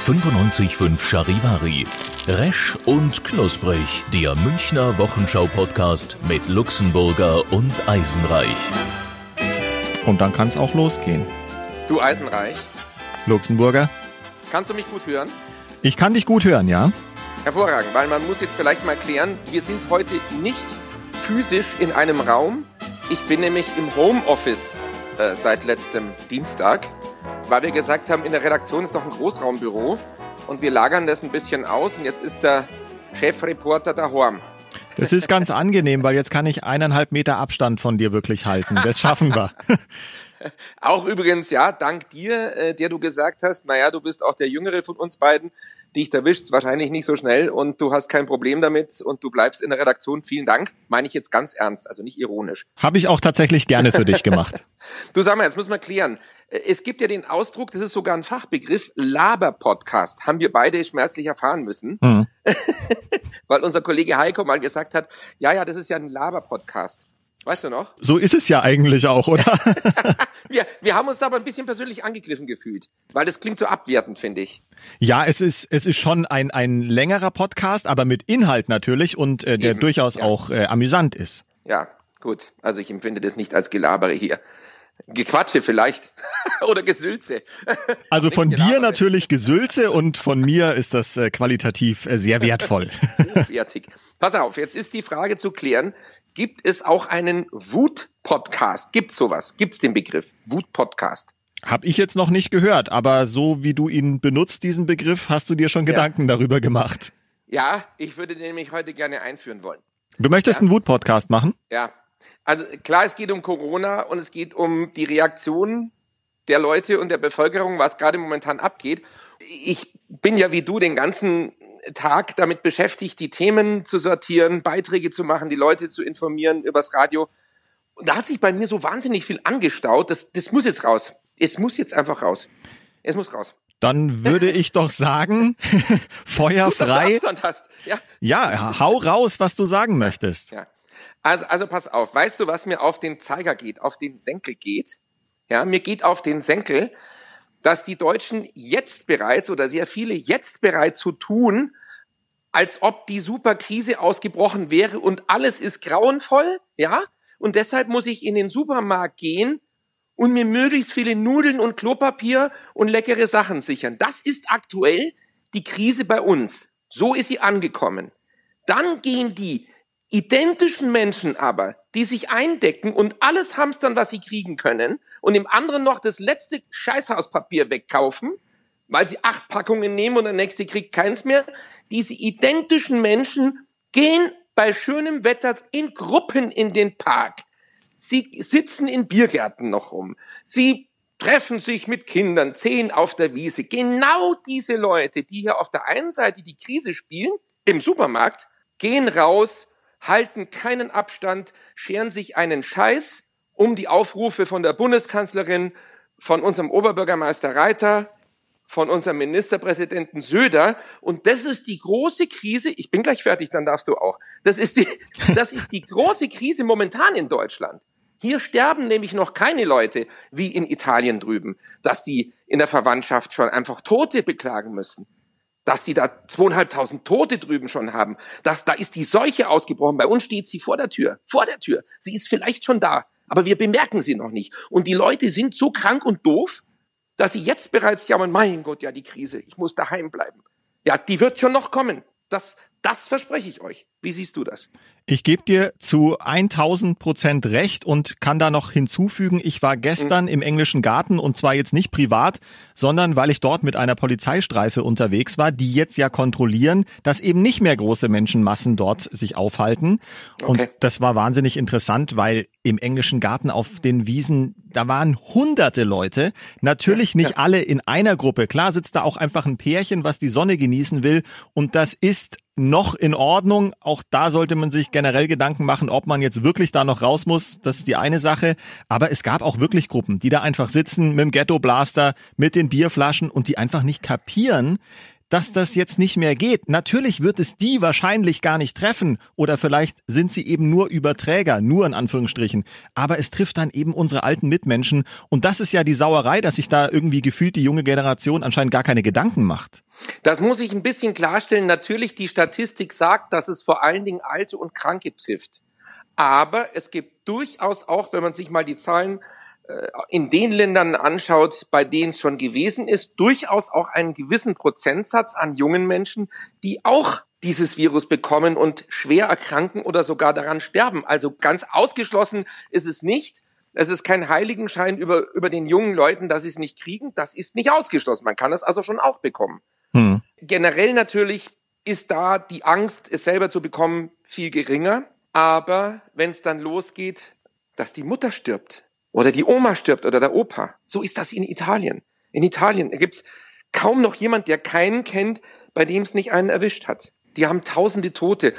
95.5 Charivari. Resch und Knusprig, der Münchner Wochenschau-Podcast mit Luxemburger und Eisenreich. Und dann kann es auch losgehen. Du Eisenreich, Luxemburger, kannst du mich gut hören? ich kann dich gut hören, ja? Hervorragend, weil man muss jetzt vielleicht mal klären, wir sind heute nicht physisch in einem Raum. Ich bin nämlich im Homeoffice äh, seit letztem Dienstag, weil wir gesagt haben, in der Redaktion ist doch ein Großraumbüro und wir lagern das ein bisschen aus und jetzt ist der Chefreporter daheim. Das ist ganz angenehm, weil jetzt kann ich eineinhalb Meter Abstand von dir wirklich halten. Das schaffen wir. Auch übrigens, ja, dank dir, äh, der du gesagt hast, naja, du bist auch der Jüngere von uns beiden, dich erwischt's wahrscheinlich nicht so schnell und du hast kein Problem damit und du bleibst in der Redaktion. Vielen Dank. Meine ich jetzt ganz ernst, also nicht ironisch. Habe ich auch tatsächlich gerne für dich gemacht. Du sag mal, jetzt müssen wir klären. Äh, Es gibt ja den Ausdruck, das ist sogar ein Fachbegriff, Laber-Podcast. Haben wir beide schmerzlich erfahren müssen, Mhm. weil unser Kollege Heiko mal gesagt hat, ja, ja, das ist ja ein Laber-Podcast. Weißt du noch? So ist es ja eigentlich auch, oder? Wir, wir haben uns da aber ein bisschen persönlich angegriffen gefühlt, weil das klingt so abwertend, finde ich. Ja, es ist, es ist schon ein, ein längerer Podcast, aber mit Inhalt natürlich und äh, der Eben, durchaus ja. auch äh, amüsant ist. Ja, gut. Also ich empfinde das nicht als Gelabere hier. Gequatsche vielleicht. Oder Gesülze. Also von dir natürlich Gesülze und von mir ist das äh, qualitativ äh, sehr wertvoll. Fertig. Pass auf, jetzt ist die Frage zu klären, gibt es auch einen Wut-Podcast? Gibt's sowas? Gibt's den Begriff Wut-Podcast? Hab ich jetzt noch nicht gehört, aber so wie du ihn benutzt, diesen Begriff, hast du dir schon Gedanken darüber gemacht. Ja, ich würde den nämlich heute gerne einführen wollen. Du möchtest Ja. einen Wut-Podcast machen? Ja. Also klar, es geht um Corona und es geht um die Reaktion der Leute und der Bevölkerung, was gerade momentan abgeht. Ich bin ja wie du den ganzen Tag damit beschäftigt, die Themen zu sortieren, Beiträge zu machen, die Leute zu informieren übers Radio. Und da hat sich bei mir so wahnsinnig viel angestaut. Das, das muss jetzt raus. Es muss jetzt einfach raus. Es muss raus. Dann würde ich doch sagen, Feuer Gut. Ja. Ja, hau raus, was du sagen möchtest. Ja. Also, also pass auf. Weißt du, was mir auf den Zeiger geht, auf den Senkel geht? Ja, mir geht auf den Senkel, dass die Deutschen jetzt bereits oder sehr viele jetzt bereits so tun, als ob die Superkrise ausgebrochen wäre und alles ist grauenvoll, ja? Und deshalb muss ich in den Supermarkt gehen und mir möglichst viele Nudeln und Klopapier und leckere Sachen sichern. Das ist aktuell die Krise bei uns. So ist sie angekommen. Dann gehen die identischen Menschen aber, die sich eindecken und alles hamstern, was sie kriegen können, und im anderen noch das letzte Scheißhauspapier wegkaufen, weil sie acht Packungen nehmen und der nächste kriegt keins mehr. Diese identischen Menschen gehen bei schönem Wetter in Gruppen in den Park. Sie sitzen in Biergärten noch rum. Sie treffen sich mit Kindern, zehn auf der Wiese. Genau diese Leute, die hier auf der einen Seite die Krise spielen, im Supermarkt, gehen raus, halten keinen Abstand, scheren sich einen Scheiß um die Aufrufe von der Bundeskanzlerin, von unserem Oberbürgermeister Reiter, von unserem Ministerpräsidenten Söder. Und das ist die große Krise. Ich bin gleich fertig, dann darfst du auch. Das ist die, das ist die große Krise momentan in Deutschland. Hier sterben nämlich noch keine Leute wie in Italien drüben, dass die in der Verwandtschaft schon einfach Tote beklagen müssen. Dass die da zweieinhalbtausend Tote drüben schon haben. Dass da ist die Seuche ausgebrochen. Bei uns steht sie vor der Tür. Vor der Tür. Sie ist vielleicht schon da. Aber wir bemerken sie noch nicht. Und die Leute sind so krank und doof, dass sie jetzt bereits jammern, mein Gott, ja, die Krise, ich muss daheim bleiben. Ja, die wird schon noch kommen. Das, das verspreche ich euch. Wie siehst du das? Ich gebe dir zu 1000 Prozent recht und kann da noch hinzufügen, ich war gestern im englischen Garten und zwar jetzt nicht privat, sondern weil ich dort mit einer Polizeistreife unterwegs war, die jetzt ja kontrollieren, dass eben nicht mehr große Menschenmassen dort sich aufhalten. Und Okay. das war wahnsinnig interessant, weil im englischen Garten auf den Wiesen, da waren hunderte Leute. Natürlich nicht alle in einer Gruppe. Klar sitzt da auch einfach ein Pärchen, was die Sonne genießen will. Und das ist noch in Ordnung. Auch da sollte man sich generell Gedanken machen, ob man jetzt wirklich da noch raus muss. Das ist die eine Sache. Aber es gab auch wirklich Gruppen, die da einfach sitzen mit dem Ghetto-Blaster, mit den Bierflaschen und die einfach nicht kapieren, dass das jetzt nicht mehr geht. Natürlich wird es die wahrscheinlich gar nicht treffen oder vielleicht sind sie eben nur Überträger, nur in Anführungsstrichen. Aber es trifft dann eben unsere alten Mitmenschen und das ist ja die Sauerei, dass sich da irgendwie gefühlt die junge Generation anscheinend gar keine Gedanken macht. Das muss ich ein bisschen klarstellen. Natürlich, die Statistik sagt, dass es vor allen Dingen Alte und Kranke trifft. Aber es gibt durchaus auch, wenn man sich mal die Zahlen in den Ländern anschaut, bei denen es schon gewesen ist, durchaus auch einen gewissen Prozentsatz an jungen Menschen, die auch dieses Virus bekommen und schwer erkranken oder sogar daran sterben. Also ganz ausgeschlossen ist es nicht. Es ist kein Heiligenschein über, über den jungen Leuten, dass sie es nicht kriegen. Das ist nicht ausgeschlossen. Man kann es also schon auch bekommen. Hm. Generell natürlich ist da die Angst, es selber zu bekommen, viel geringer. Aber wenn es dann losgeht, dass die Mutter stirbt oder die Oma stirbt oder der Opa, so ist das in Italien. In Italien gibt's kaum noch jemand, der keinen kennt, bei dem es nicht einen erwischt hat. Die haben tausende Tote.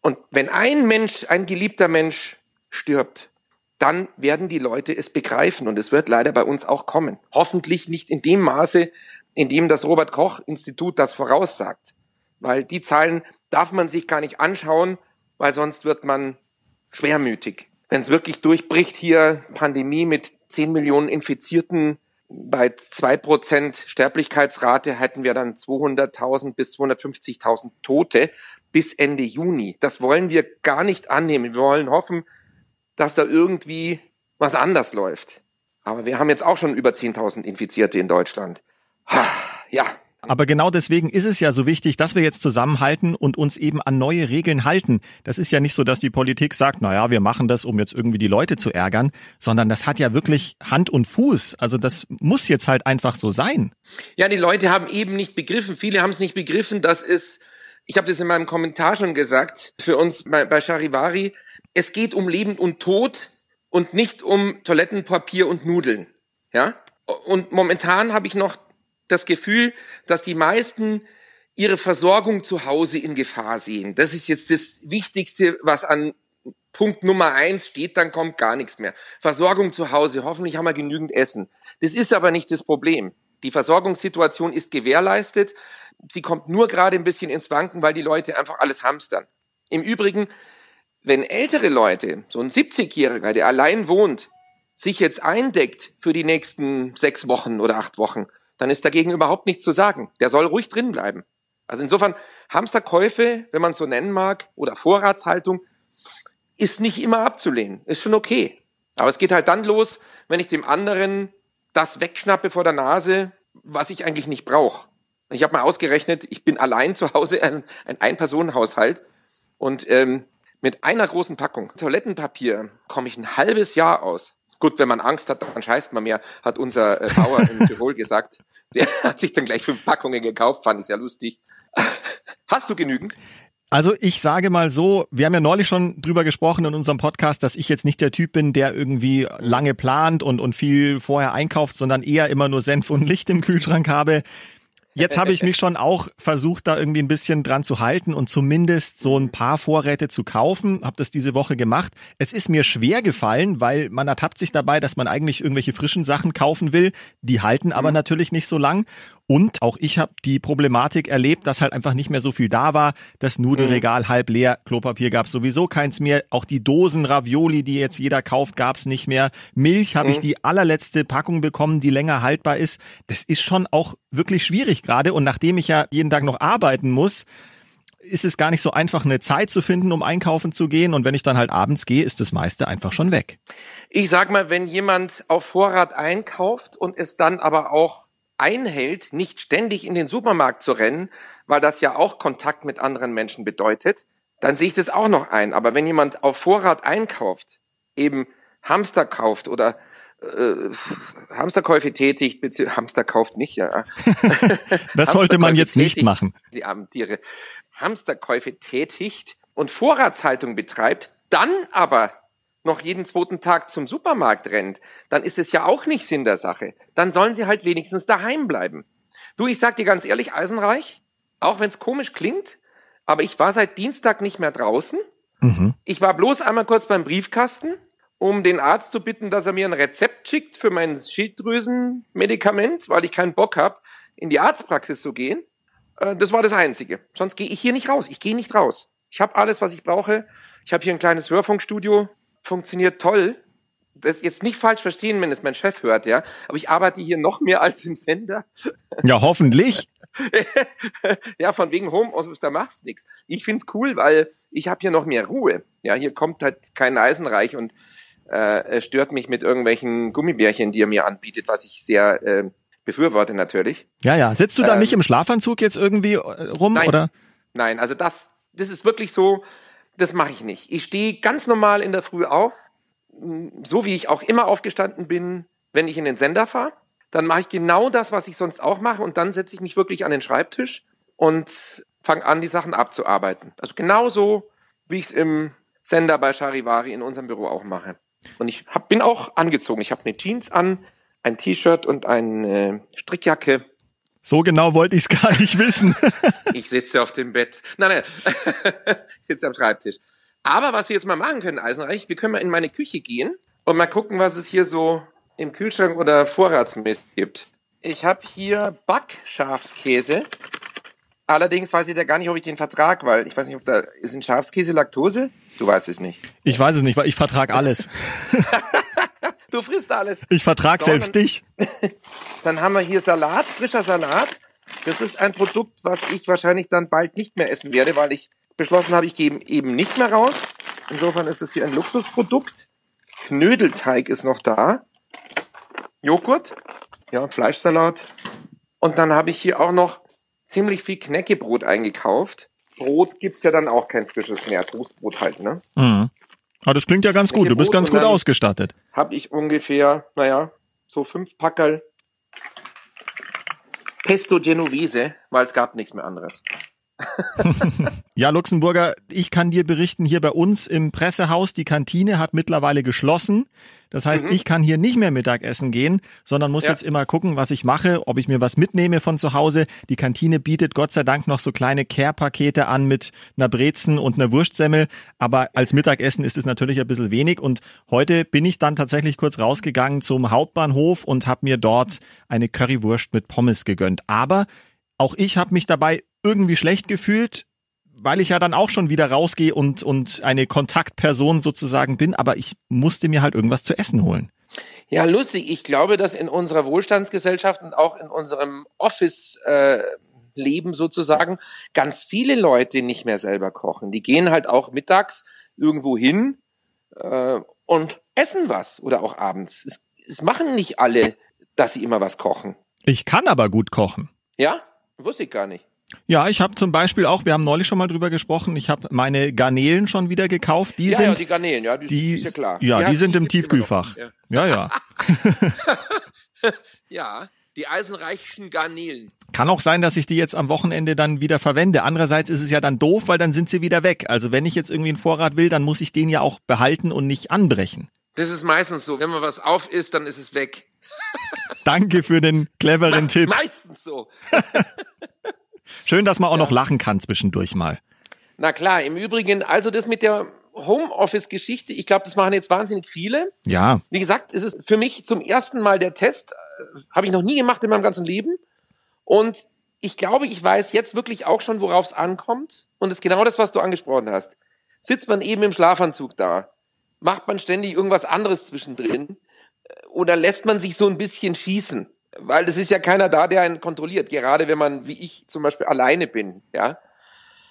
Und wenn ein Mensch, ein geliebter Mensch stirbt, dann werden die Leute es begreifen und es wird leider bei uns auch kommen. Hoffentlich nicht in dem Maße, in dem das Robert Koch Institut das voraussagt. Weil die Zahlen darf man sich gar nicht anschauen, weil sonst wird man schwermütig. Wenn es wirklich durchbricht hier, Pandemie mit 10 Millionen Infizierten, bei 2% Sterblichkeitsrate hätten wir dann 200.000 bis 250.000 Tote bis Ende Juni. Das wollen wir gar nicht annehmen. Wir wollen hoffen, dass da irgendwie was anders läuft. Aber wir haben jetzt auch schon über 10.000 Infizierte in Deutschland. Ha, Ja, Aber genau deswegen ist es ja so wichtig, dass wir jetzt zusammenhalten und uns eben an neue Regeln halten. Das ist ja nicht so, dass die Politik sagt, na ja, wir machen das, um jetzt irgendwie die Leute zu ärgern, sondern das hat ja wirklich Hand und Fuß. Also das muss jetzt halt einfach so sein. Ja, die Leute haben eben nicht begriffen, viele haben es nicht begriffen, dass es, ich habe das in meinem Kommentar schon gesagt, für uns bei, bei Charivari, es geht um Leben und Tod und nicht um Toilettenpapier und Nudeln. Ja? Und momentan habe ich noch das Gefühl, dass die meisten ihre Versorgung zu Hause in Gefahr sehen. Das ist jetzt das Wichtigste, was an Punkt Nummer eins steht, dann kommt gar nichts mehr. Versorgung zu Hause, hoffentlich haben wir genügend Essen. Das ist aber nicht das Problem. Die Versorgungssituation ist gewährleistet. Sie kommt nur gerade ein bisschen ins Wanken, weil die Leute einfach alles hamstern. Im Übrigen, wenn ältere Leute, so ein 70-Jähriger, der allein wohnt, sich jetzt eindeckt für die nächsten sechs Wochen oder acht Wochen, dann ist dagegen überhaupt nichts zu sagen. Der soll ruhig drin bleiben. Also insofern, Hamsterkäufe, wenn man so nennen mag, oder Vorratshaltung, ist nicht immer abzulehnen. Ist schon okay. Aber es geht halt dann los, wenn ich dem anderen das wegschnappe vor der Nase, was ich eigentlich nicht brauche. Ich habe mal ausgerechnet, ich bin allein zu Hause, ein, ein Ein-Personen-Haushalt und ähm, mit einer großen Packung Toilettenpapier komme ich ein halbes Jahr aus. Gut, wenn man Angst hat, dann scheißt man mehr, hat unser äh, Bauer in Tirol gesagt. Der hat sich dann gleich fünf Packungen gekauft, fand ich sehr lustig. Hast du genügend? Also ich sage mal so, wir haben ja neulich schon drüber gesprochen in unserem Podcast, dass ich jetzt nicht der Typ bin, der irgendwie lange plant und, und viel vorher einkauft, sondern eher immer nur Senf und Licht im Kühlschrank habe. Jetzt habe ich mich schon auch versucht, da irgendwie ein bisschen dran zu halten und zumindest so ein paar Vorräte zu kaufen. Habe das diese Woche gemacht. Es ist mir schwer gefallen, weil man ertappt sich dabei, dass man eigentlich irgendwelche frischen Sachen kaufen will. Die halten aber natürlich nicht so lang. Und auch ich habe die Problematik erlebt, dass halt einfach nicht mehr so viel da war. Das Nudelregal halb leer, Klopapier gab es sowieso keins mehr. Auch die Dosen Ravioli, die jetzt jeder kauft, gab es nicht mehr. Milch habe ich die allerletzte Packung bekommen, die länger haltbar ist. Das ist schon auch wirklich schwierig gerade. Und nachdem ich ja jeden Tag noch arbeiten muss, ist es gar nicht so einfach, eine Zeit zu finden, um einkaufen zu gehen. Und wenn ich dann halt abends gehe, ist das meiste einfach schon weg. Ich sag mal, wenn jemand auf Vorrat einkauft und es dann aber auch einhält, nicht ständig in den Supermarkt zu rennen, weil das ja auch Kontakt mit anderen Menschen bedeutet, dann sehe ich das auch noch ein. Aber wenn jemand auf Vorrat einkauft, eben Hamster kauft oder äh, Hamsterkäufe tätigt, beziehungsweise Hamster kauft nicht, ja. das sollte man jetzt nicht tätigt, machen. Die armen Tiere. Hamsterkäufe tätigt und Vorratshaltung betreibt, dann aber noch jeden zweiten Tag zum Supermarkt rennt, dann ist es ja auch nicht Sinn der Sache. Dann sollen sie halt wenigstens daheim bleiben. Du, ich sag dir ganz ehrlich, Eisenreich, auch wenn es komisch klingt, aber ich war seit Dienstag nicht mehr draußen. Mhm. Ich war bloß einmal kurz beim Briefkasten, um den Arzt zu bitten, dass er mir ein Rezept schickt für mein Schilddrüsenmedikament, weil ich keinen Bock habe, in die Arztpraxis zu gehen. Äh, das war das Einzige. Sonst gehe ich hier nicht raus. Ich gehe nicht raus. Ich habe alles, was ich brauche. Ich habe hier ein kleines Hörfunkstudio. Funktioniert toll. Das jetzt nicht falsch verstehen, wenn es mein Chef hört, ja. Aber ich arbeite hier noch mehr als im Sender. Ja, hoffentlich. ja, von wegen Homeoffice, da machst du nichts. Ich find's cool, weil ich habe hier noch mehr Ruhe. Ja, hier kommt halt kein Eisenreich und äh, stört mich mit irgendwelchen Gummibärchen, die er mir anbietet, was ich sehr äh, befürworte natürlich. Ja, ja. Sitzt du da ähm, nicht im Schlafanzug jetzt irgendwie äh, rum nein, oder? Nein, also das, das ist wirklich so. Das mache ich nicht. Ich stehe ganz normal in der Früh auf, so wie ich auch immer aufgestanden bin, wenn ich in den Sender fahre dann mache ich genau das, was ich sonst auch mache und dann setze ich mich wirklich an den Schreibtisch und fange an, die Sachen abzuarbeiten. Also genauso, wie ich es im Sender bei Charivari in unserem Büro auch mache. Und ich hab, bin auch angezogen. Ich habe eine Jeans an, ein T-Shirt und eine Strickjacke. So genau wollte ich es gar nicht wissen. ich sitze auf dem Bett. Nein, nein, ich sitze am Schreibtisch. Aber was wir jetzt mal machen können, Eisenreich, wir können mal in meine Küche gehen und mal gucken, was es hier so im Kühlschrank oder Vorratsmist gibt. Ich habe hier Backschafskäse. Allerdings weiß ich da gar nicht, ob ich den vertrag, weil ich weiß nicht, ob da ist in Schafskäse Laktose. Du weißt es nicht. Ich weiß es nicht, weil ich vertrag alles. du frisst alles. Ich vertrag so, selbst dann, dich. Dann haben wir hier Salat, frischer Salat. Das ist ein Produkt, was ich wahrscheinlich dann bald nicht mehr essen werde, weil ich beschlossen habe, ich gehe eben nicht mehr raus. Insofern ist es hier ein Luxusprodukt. Knödelteig ist noch da. Joghurt, ja, Fleischsalat. Und dann habe ich hier auch noch ziemlich viel Knäckebrot eingekauft. Brot gibt's ja dann auch kein frisches mehr. Toastbrot halt, ne? Mhm. Aber das klingt ja ganz gut. Du bist ganz gut ausgestattet. Habe ich ungefähr, naja, so fünf Packerl Pesto Genovese, weil es gab nichts mehr anderes. ja, Luxemburger, ich kann dir berichten, hier bei uns im Pressehaus, die Kantine hat mittlerweile geschlossen. Das heißt, mhm. ich kann hier nicht mehr Mittagessen gehen, sondern muss ja. jetzt immer gucken, was ich mache, ob ich mir was mitnehme von zu Hause. Die Kantine bietet Gott sei Dank noch so kleine Care-Pakete an mit einer Brezen und einer Wurstsemmel. Aber als Mittagessen ist es natürlich ein bisschen wenig. Und heute bin ich dann tatsächlich kurz rausgegangen zum Hauptbahnhof und habe mir dort eine Currywurst mit Pommes gegönnt. Aber auch ich habe mich dabei irgendwie schlecht gefühlt, weil ich ja dann auch schon wieder rausgehe und, und eine Kontaktperson sozusagen bin, aber ich musste mir halt irgendwas zu essen holen. Ja, lustig. Ich glaube, dass in unserer Wohlstandsgesellschaft und auch in unserem Office-Leben äh, sozusagen ganz viele Leute nicht mehr selber kochen. Die gehen halt auch mittags irgendwo hin äh, und essen was oder auch abends. Es, es machen nicht alle, dass sie immer was kochen. Ich kann aber gut kochen. Ja? Wusste ich gar nicht. Ja, ich habe zum Beispiel auch, wir haben neulich schon mal drüber gesprochen, ich habe meine Garnelen schon wieder gekauft. Die ja, sind, ja, die Garnelen, ja, die, die ist ja klar. Ja, die, die sind im Tiefkühlfach. Ja, ja. Ja, ja, die eisenreichen Garnelen. Kann auch sein, dass ich die jetzt am Wochenende dann wieder verwende. Andererseits ist es ja dann doof, weil dann sind sie wieder weg. Also wenn ich jetzt irgendwie einen Vorrat will, dann muss ich den ja auch behalten und nicht anbrechen. Das ist meistens so. Wenn man was auf isst, dann ist es weg. Danke für den cleveren Me Tipp. Meistens so. Schön, dass man auch ja. noch lachen kann zwischendurch mal. Na klar, im Übrigen, also das mit der Homeoffice-Geschichte, ich glaube, das machen jetzt wahnsinnig viele. Ja. Wie gesagt, es ist für mich zum ersten Mal der Test, äh, habe ich noch nie gemacht in meinem ganzen Leben. Und ich glaube, ich weiß jetzt wirklich auch schon, worauf es ankommt. Und es ist genau das, was du angesprochen hast. Sitzt man eben im Schlafanzug da, macht man ständig irgendwas anderes zwischendrin äh, oder lässt man sich so ein bisschen schießen? Weil es ist ja keiner da, der einen kontrolliert, gerade wenn man, wie ich zum Beispiel, alleine bin, ja.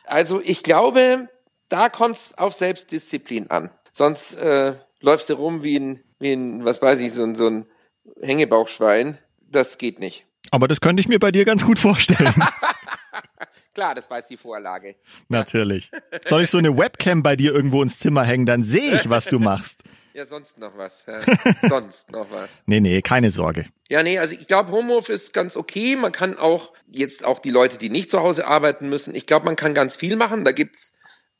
Also ich glaube, da kommt es auf Selbstdisziplin an. Sonst äh, läufst du rum wie ein, wie ein, was weiß ich, so ein, so ein Hängebauchschwein. Das geht nicht. Aber das könnte ich mir bei dir ganz gut vorstellen. Klar, das weiß die Vorlage. Natürlich. Soll ich so eine Webcam bei dir irgendwo ins Zimmer hängen, dann sehe ich, was du machst. Ja, sonst noch was. Ja. sonst noch was. Nee, nee, keine Sorge. Ja, nee, also ich glaube, Homeoffice ist ganz okay. Man kann auch, jetzt auch die Leute, die nicht zu Hause arbeiten müssen, ich glaube, man kann ganz viel machen. Da gibt's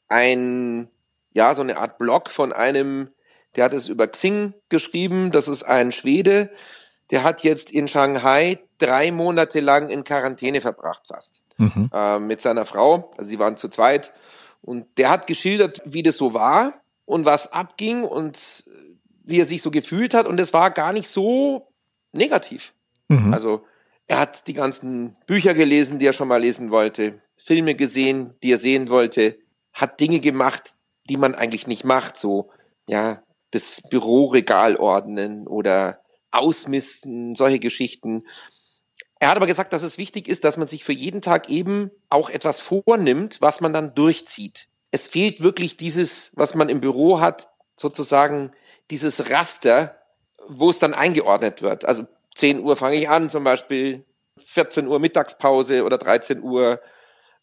ein, ja, so eine Art Blog von einem, der hat es über Xing geschrieben. Das ist ein Schwede. Der hat jetzt in Shanghai drei Monate lang in Quarantäne verbracht fast. Mhm. Äh, mit seiner Frau. Also sie waren zu zweit. Und der hat geschildert, wie das so war und was abging und wie er sich so gefühlt hat. Und es war gar nicht so negativ. Mhm. Also er hat die ganzen Bücher gelesen, die er schon mal lesen wollte, Filme gesehen, die er sehen wollte, hat Dinge gemacht, die man eigentlich nicht macht, so ja das Büroregal ordnen oder ausmisten, solche Geschichten. Er hat aber gesagt, dass es wichtig ist, dass man sich für jeden Tag eben auch etwas vornimmt, was man dann durchzieht. Es fehlt wirklich dieses, was man im Büro hat, sozusagen dieses Raster, wo es dann eingeordnet wird. Also 10 Uhr fange ich an zum Beispiel, 14 Uhr Mittagspause oder 13 Uhr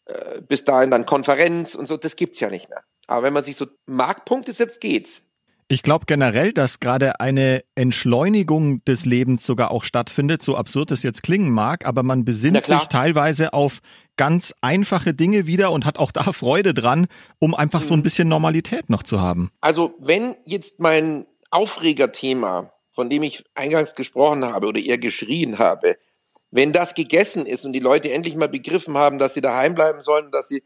äh, bis dahin dann Konferenz und so, das gibt's ja nicht mehr. Aber wenn man sich so Marktpunkte setzt, geht's. Ich glaube generell, dass gerade eine Entschleunigung des Lebens sogar auch stattfindet, so absurd es jetzt klingen mag, aber man besinnt sich teilweise auf ganz einfache Dinge wieder und hat auch da Freude dran, um einfach so ein mhm. bisschen Normalität noch zu haben. Also wenn jetzt mein Aufregerthema, von dem ich eingangs gesprochen habe oder eher geschrien habe, wenn das gegessen ist und die Leute endlich mal begriffen haben, dass sie daheim bleiben sollen, dass sie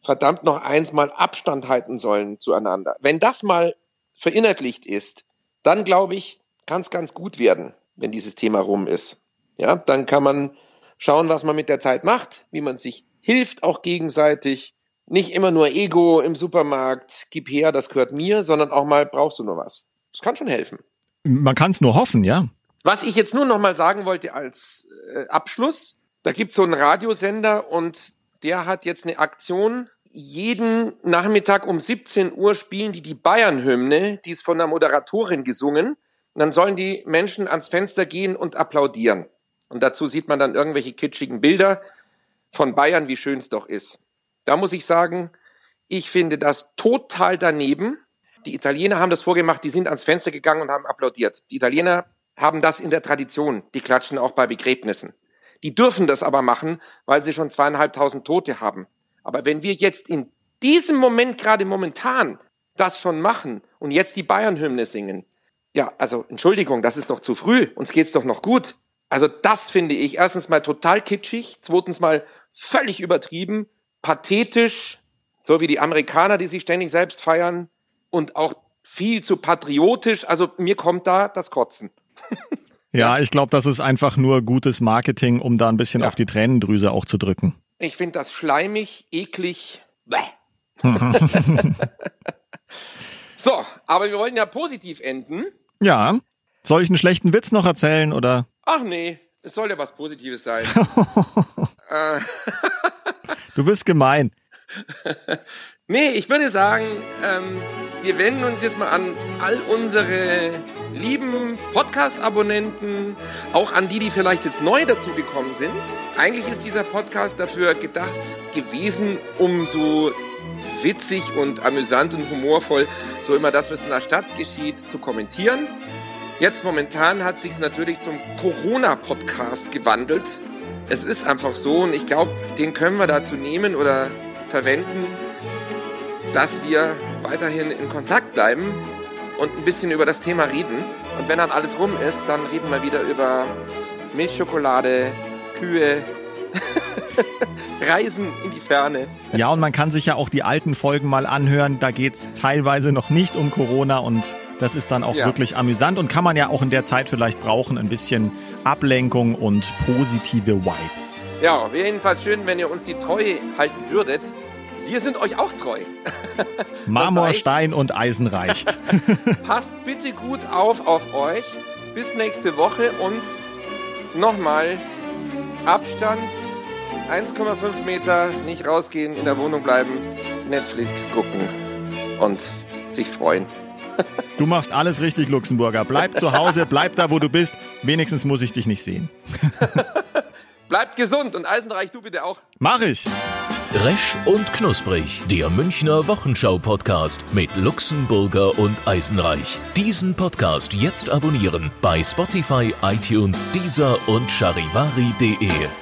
verdammt noch eins mal Abstand halten sollen zueinander. Wenn das mal verinnerlicht ist, dann glaube ich, kann es ganz gut werden, wenn dieses Thema rum ist. Ja, dann kann man schauen, was man mit der Zeit macht, wie man sich hilft, auch gegenseitig. Nicht immer nur Ego im Supermarkt, gib her, das gehört mir, sondern auch mal brauchst du nur was. Das kann schon helfen. Man kann es nur hoffen, ja. Was ich jetzt nur noch mal sagen wollte als äh, Abschluss, da gibt's so einen Radiosender und der hat jetzt eine Aktion jeden Nachmittag um 17 Uhr spielen die die Bayern-Hymne, die ist von der Moderatorin gesungen. Und dann sollen die Menschen ans Fenster gehen und applaudieren. Und dazu sieht man dann irgendwelche kitschigen Bilder von Bayern, wie schön es doch ist. Da muss ich sagen, ich finde das total daneben. Die Italiener haben das vorgemacht, die sind ans Fenster gegangen und haben applaudiert. Die Italiener haben das in der Tradition, die klatschen auch bei Begräbnissen. Die dürfen das aber machen, weil sie schon zweieinhalbtausend Tote haben. Aber wenn wir jetzt in diesem Moment, gerade momentan, das schon machen und jetzt die Bayern-Hymne singen, ja, also Entschuldigung, das ist doch zu früh, uns geht's doch noch gut. Also das finde ich erstens mal total kitschig, zweitens mal völlig übertrieben, pathetisch, so wie die Amerikaner, die sich ständig selbst feiern und auch viel zu patriotisch. Also mir kommt da das Kotzen. ja, ich glaube, das ist einfach nur gutes Marketing, um da ein bisschen ja. auf die Tränendrüse auch zu drücken. Ich finde das schleimig, eklig. so, aber wir wollen ja positiv enden. Ja. Soll ich einen schlechten Witz noch erzählen oder? Ach nee, es soll ja was Positives sein. Äh. du bist gemein. nee, ich würde sagen, ähm, wir wenden uns jetzt mal an all unsere lieben Podcast-Abonnenten, auch an die, die vielleicht jetzt neu dazugekommen sind. Eigentlich ist dieser Podcast dafür gedacht gewesen, um so witzig und amüsant und humorvoll so immer das, was in der Stadt geschieht, zu kommentieren. Jetzt momentan hat sich natürlich zum Corona-Podcast gewandelt. Es ist einfach so und ich glaube, den können wir dazu nehmen oder verwenden, dass wir weiterhin in Kontakt bleiben und ein bisschen über das Thema reden. Und wenn dann alles rum ist, dann reden wir wieder über Milchschokolade, Kühe, Reisen in die Ferne. Ja, und man kann sich ja auch die alten Folgen mal anhören. Da geht es teilweise noch nicht um Corona und das ist dann auch ja. wirklich amüsant und kann man ja auch in der Zeit vielleicht brauchen. Ein bisschen Ablenkung und positive Vibes. Ja, wäre jedenfalls schön, wenn ihr uns die Treue halten würdet. Wir sind euch auch treu. Marmor, Stein und Eisen reicht. Passt bitte gut auf auf euch. Bis nächste Woche und nochmal Abstand 1,5 Meter, nicht rausgehen, in der Wohnung bleiben, Netflix gucken und sich freuen. Du machst alles richtig, Luxemburger. Bleib zu Hause, bleib da, wo du bist. Wenigstens muss ich dich nicht sehen. Bleibt gesund und Eisenreich, du bitte auch. Mach ich. Resch und Knusprig, der Münchner Wochenschau-Podcast mit Luxemburger und Eisenreich. Diesen Podcast jetzt abonnieren bei Spotify, iTunes, Deezer und charivari.de.